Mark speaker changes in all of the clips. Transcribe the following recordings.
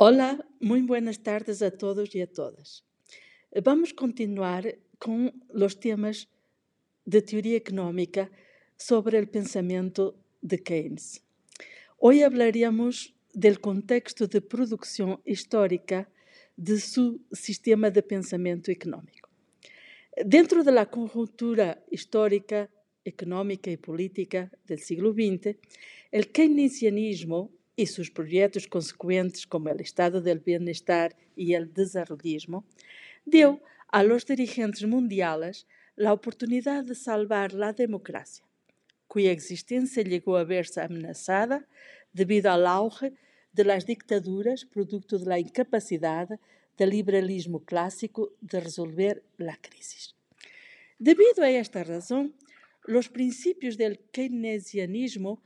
Speaker 1: Hola, muy buenas tardes a todos y a todas. Vamos continuar con los temas de teoría económica sobre el pensamiento de Keynes. Hoy hablaríamos del contexto de producción histórica de su sistema de pensamiento económico. Dentro de la conjuntura histórica, económica y política del siglo XX, el keynesianismo y sus proyectos consecuentes como el estado del bienestar y el desarrollismo, dio a los dirigentes mundiales la oportunidad de salvar la democracia, cuya existencia llegó a verse amenazada debido al auge de las dictaduras producto de la incapacidad liberalismo clásico de resolver la crisis. Debido a esta razón, los principios del keynesianismo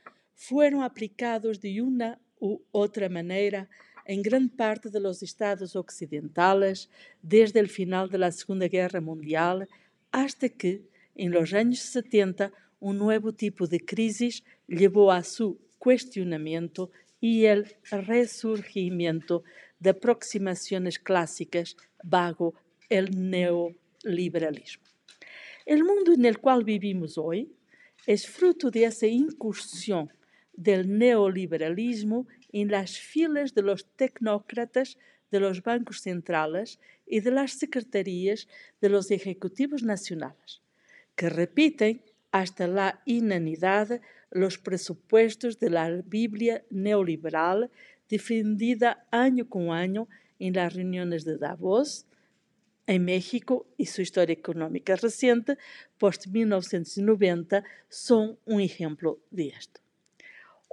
Speaker 1: fueron aplicados de una u otra manera en gran parte de los estados occidentales desde el final de la Segunda Guerra Mundial hasta que, en los años 70, un nuevo tipo de crisis llevó a su cuestionamiento y el resurgimiento de aproximaciones clásicas bajo el neoliberalismo. El mundo en el cual vivimos hoy es fruto de esa incursión del neoliberalismo en las filas de los tecnócratas de los bancos centrales y de las secretarías de los ejecutivos nacionales, que repiten hasta la inanidad los presupuestos de la Biblia neoliberal defendida año con año en las reuniones de Davos, en México y su historia económica reciente, post-1990, son un ejemplo de esto.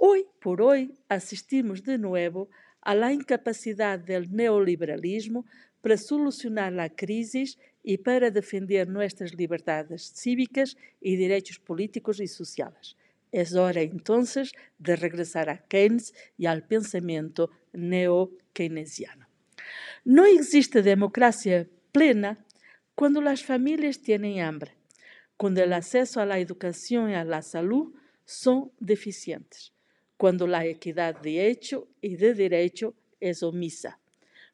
Speaker 1: Hoy por hoy asistimos de nuevo a la incapacidad del neoliberalismo para solucionar la crisis y para defender nuestras libertades cívicas y derechos políticos y sociales. Es hora entonces de regresar a Keynes y al pensamiento neo-keynesiano. No existe democracia plena cuando las familias tienen hambre, cuando el acceso a la educación y a la salud son deficientes cuando la equidad de hecho y de derecho es omisa,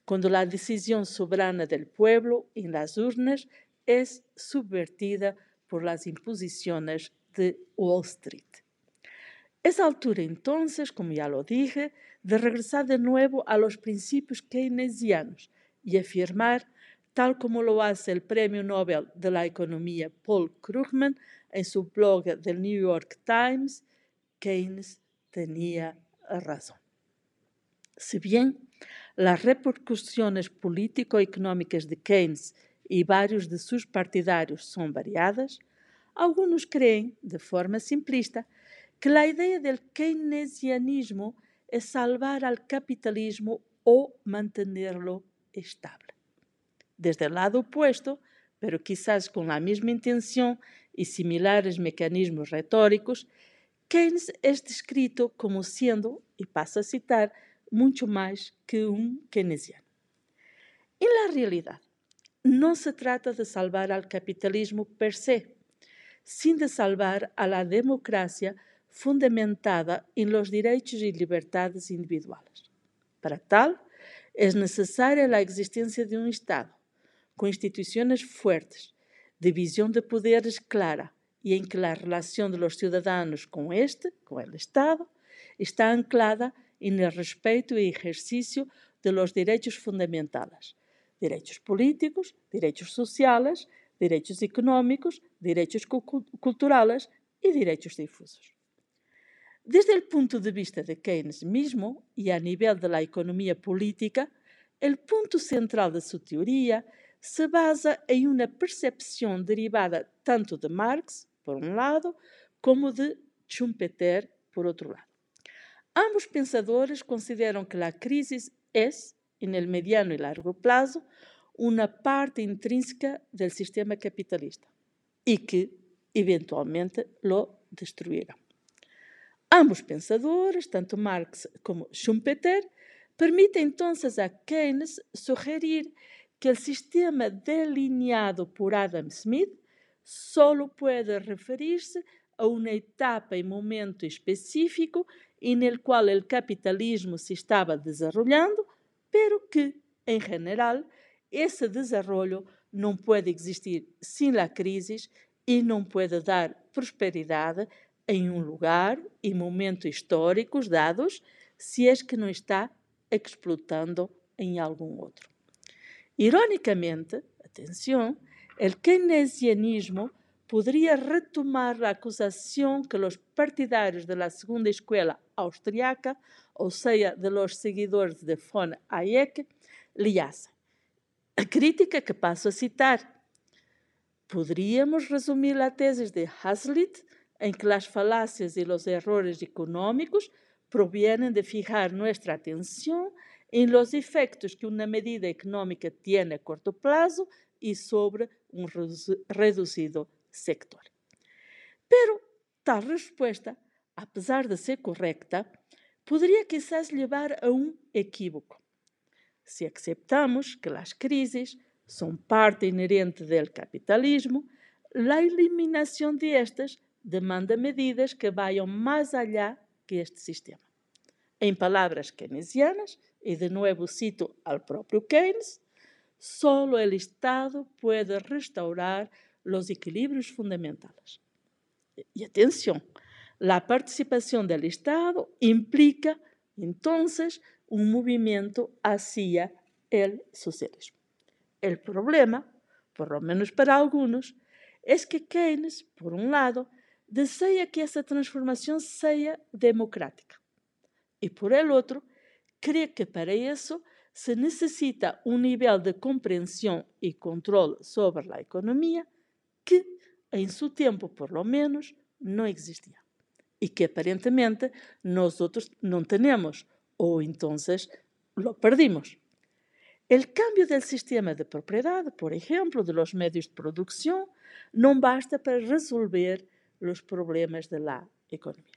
Speaker 1: cuando la decisión soberana del pueblo en las urnas es subvertida por las imposiciones de Wall Street. Es altura entonces, como ya lo dije, de regresar de nuevo a los principios keynesianos y afirmar, tal como lo hace el Premio Nobel de la Economía Paul Krugman en su blog del New York Times, Keynes tenía razón. Si bien las repercusiones político-económicas de Keynes y varios de sus partidarios son variadas, algunos creem, de forma simplista, que la idea del keynesianismo es salvar al capitalismo o mantenerlo estable. Desde el lado opuesto, pero quizás con la misma intención y similares mecanismos retóricos, Keynes es descrito como siendo, y paso a citar, mucho más que un keynesiano. En la realidad, no se trata de salvar al capitalismo per se, sino de salvar a la democracia fundamentada en los derechos y libertades individuales. Para tal, es necesaria la existencia de un Estado, con instituciones fuertes, división de poderes clara, y en que la relación de los ciudadanos con este, con el Estado, está anclada en el respeto y ejercicio de los derechos fundamentales, derechos políticos, derechos sociales, derechos económicos, derechos culturales y derechos difusos. Desde el punto de vista de Keynes mismo y a nivel de la economía política, el punto central de su teoría se basa en una percepción derivada tanto de Marx por un lado, como de Schumpeter, por otro lado. Ambos pensadores consideran que la crisis es, en el mediano y largo plazo, una parte intrínseca del sistema capitalista y que eventualmente lo destruirá. Ambos pensadores, tanto Marx como Schumpeter, permiten entonces a Keynes sugerir que el sistema delineado por Adam Smith solo puede referirse a una etapa y momento específico en el cual el capitalismo se estaba desarrollando, pero que, en general, ese desarrollo não pode existir sem a crise e não pode dar prosperidade em um lugar e momento históricos dados se é que não está explotando em algum outro. Ironicamente, atenção, o keynesianismo poderia retomar a acusação que os partidários da segunda escola austriaca, ou seja, de los seguidores de von Hayek, lhe hacen. A crítica que passo a citar. Poderíamos resumir a tese de Hazlitt em que as falácias e os errores econômicos provienen de fijar nuestra atención en los efectos que una medida económica tiene a corto plazo y sobre un reducido sector. Pero tal respuesta, a pesar de ser correcta, podría quizás llevar a un equívoco. Si aceptamos que las crisis son parte inherente del capitalismo, la eliminación de estas demanda medidas que vayan más allá que este sistema. Em palavras keynesianas, e de novo cito ao próprio Keynes, Solo el Estado puede restaurar los equilibrios fundamentales. Y atención, la participación del Estado implica entonces un movimiento hacia el socialismo. El problema, por lo menos para algunos, es que Keynes, por un lado, desea que esa transformación sea democrática y por el otro, cree que para eso se necesita un nivel de comprensión y control sobre la economía que, en su tiempo por lo menos, no existía y que aparentemente nosotros no tenemos o entonces lo perdimos. El cambio del sistema de propiedad, por ejemplo, de los medios de producción, no basta para resolver los problemas de la economía.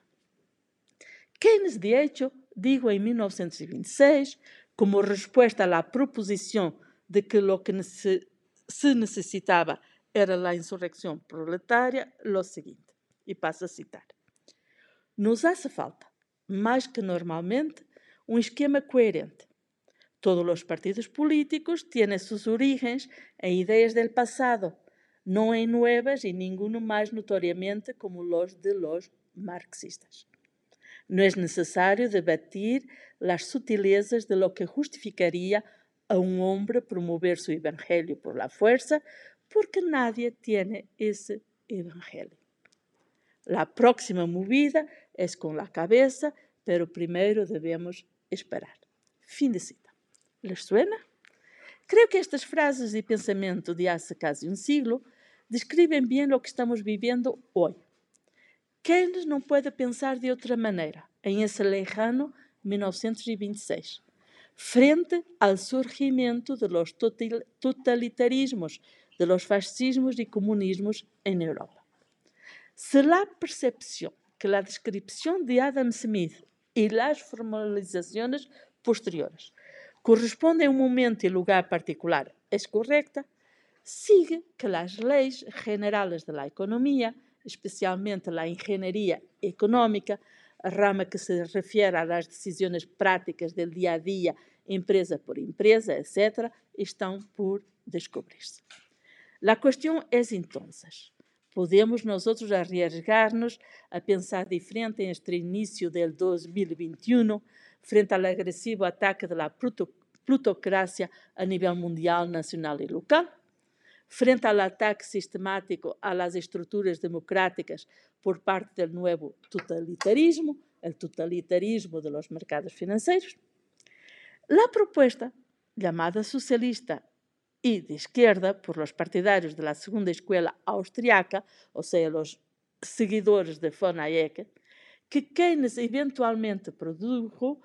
Speaker 1: Keynes, de hecho, dijo en 1926 como respuesta a la proposición de que lo que se necesitaba era la insurrección proletaria, lo siguiente, y paso a citar. Nos hace falta, mais que normalmente, um esquema coerente. Todos os partidos políticos têm suas origens em ideias del passado, não em novas e ninguno mais notoriamente como os de los marxistas. No es necesario debatir las sutilezas de lo que justificaría a un hombre promover su evangelio por la fuerza, porque nadie tiene ese evangelio. La próxima movida es con la cabeza, pero primero debemos esperar. Fin de cita. ¿Les suena? Creo que estas frases y pensamiento de hace casi un siglo describen bien lo que estamos viviendo hoy. Keynes não pode pensar de outra maneira, em esse lejano 1926, frente ao surgimento de los totalitarismos, de los fascismos e comunismos em Europa. Se la percepção que a descrição de Adam Smith e as formalizações posteriores correspondem a um momento e lugar particular é correta, sigue que as leis generales da economia especialmente a engenharia económica, a rama que se refere às decisões práticas do dia a dia, empresa por empresa, etc., estão por descobrir-se. A questão é então, podemos nós outros arriesgar-nos a pensar diferente este início del 2021 frente ao agressivo ataque da plutocracia a nível mundial, nacional e local? Frente ao ataque sistemático às estruturas democráticas por parte do novo totalitarismo, o totalitarismo de los mercados financeiros. A proposta, chamada socialista e de esquerda por los partidarios de la segunda escuela austriaca, ou seja, os seguidores de von Hayek, que Keynes eventualmente produjo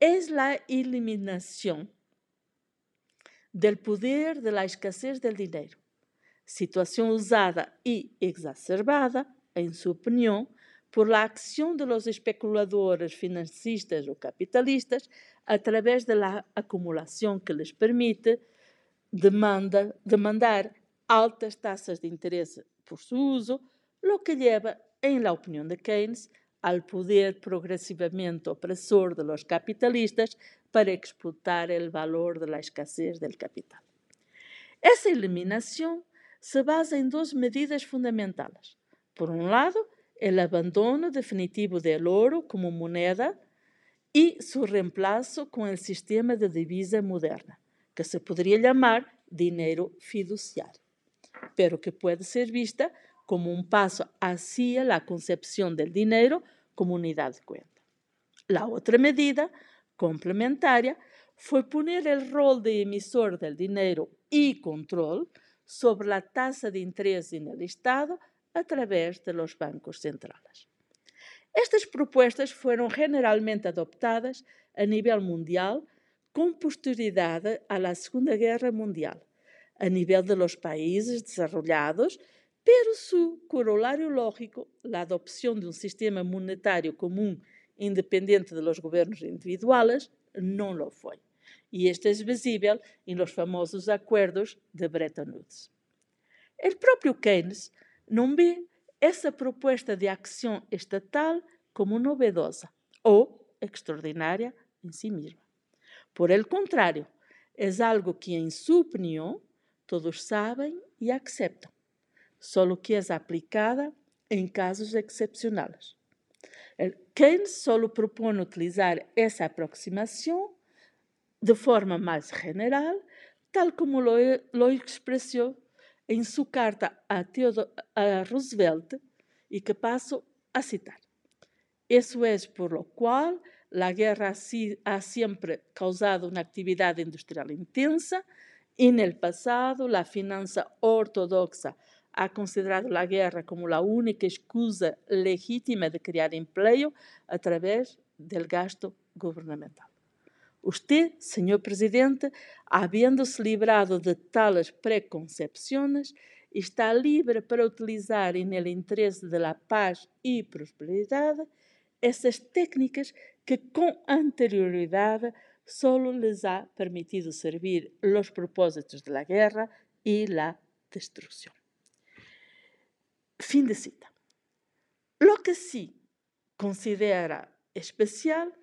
Speaker 1: es la eliminación del poder de la escasez del dinero. Situação usada e exacerbada, em sua opinião, por la acción de los especuladores financistas ou capitalistas através de la acumulação que les permite demanda, demandar altas taxas de interesse por su uso, lo que lleva, en la opinión de Keynes, al poder progresivamente opresor de los capitalistas para explotar el valor de la escasez del capital. Essa eliminação se basa em duas medidas fundamentais. Por um lado, o abandono definitivo do ouro como moneda e seu reemplazo com o sistema de divisa moderna, que se poderia chamar dinheiro fiduciário, pero que pode ser vista como un paso hacia la concepción del dinero como unidad de cuenta. La otra medida complementaria fue poner el rol de emisor del dinero y control sobre la tasa de interés en el Estado a través de los bancos centrales. Estas propuestas fueron generalmente adoptadas a nivel mundial con posterioridad a la Segunda Guerra Mundial, a nivel de los países desarrollados pero su corolário lógico, a adopção de um sistema monetário comum independente de los governos individuais, não lo foi. E este é visível em los famosos acordos de Bretton Woods. O próprio Keynes não vê essa proposta de ação estatal como novedosa ou extraordinária em si mesma. Por el contrário, é algo que, em sua opinião, todos sabem e aceitam, solo que es aplicada en casos excepcionales. Keynes solo propone utilizar esa aproximación de forma más general, tal como lo, e, lo expresó en su carta a, Theodore, a Roosevelt y que paso a citar. Eso es por lo cual la guerra ha siempre causado una actividad industrial intensa. En el pasado, la finanza ortodoxa ha considerado a guerra como a única excusa legítima de criar emprego através do gasto governamental. Usted, señor presidente, habiéndose librado de tales preconcepciones, está libre para utilizar en el interés de la paz y prosperidad esas técnicas que con anterioridad solo les ha permitido servir los propósitos de la guerra y la destrucción. Fin de cita. Lo que sí considera especial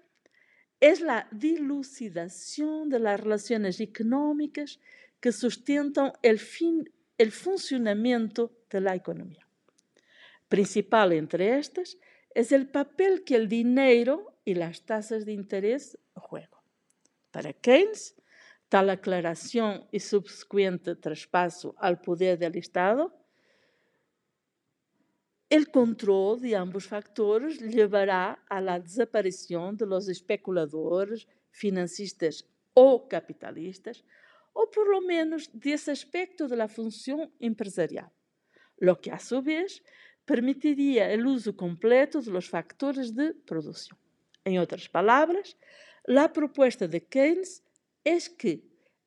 Speaker 1: es la dilucidación de las relaciones económicas que sustentan el, fin, el funcionamiento de la economía. Principal entre estas es el papel que el dinero y las tasas de interés juegan. Para Keynes, tal aclaración y subsecuente traspaso al poder del Estado El controle de ambos factores levará a la desaparición de los especuladores, financistas ou capitalistas, ou por lo menos desse aspecto de función empresarial, lo que a su vez permitiría el uso completo de los factores de producción. En otras palabras, la propuesta de Keynes es que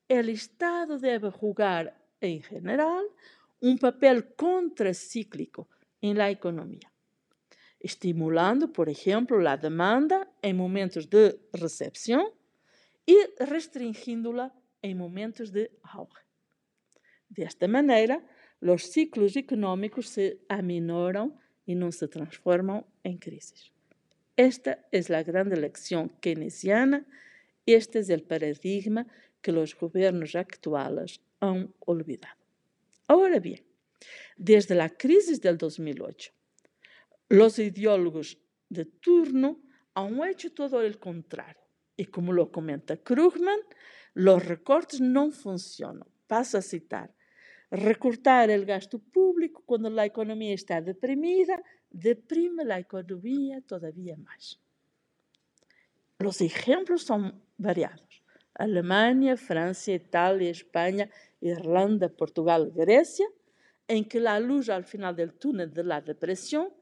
Speaker 1: el Estado debe jugar en general un papel contracíclico en la economía, estimulando, por ejemplo, la demanda en momentos de recepción y restringiéndola en momentos de auge. De esta manera, los ciclos económicos se aminoran y no se transforman en crisis. Esta es la gran lección keynesiana, este es el paradigma que los gobiernos actuales han olvidado. Ahora bien, desde la crisis del 2008. Los ideólogos de turno han hecho todo el contrario. Y como lo comenta Krugman, los recortes no funcionan. Paso a citar. Recortar el gasto público cuando la economía está deprimida deprime la economía todavía más. Los ejemplos son variados. Alemania, Francia, Italia, España, Irlanda, Portugal, Grecia – en que la luz al final del túnel de la represión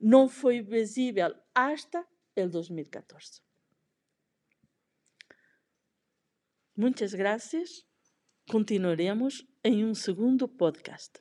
Speaker 1: no fue visible hasta el 2014. Muchas gracias. Continuaremos en un segundo podcast.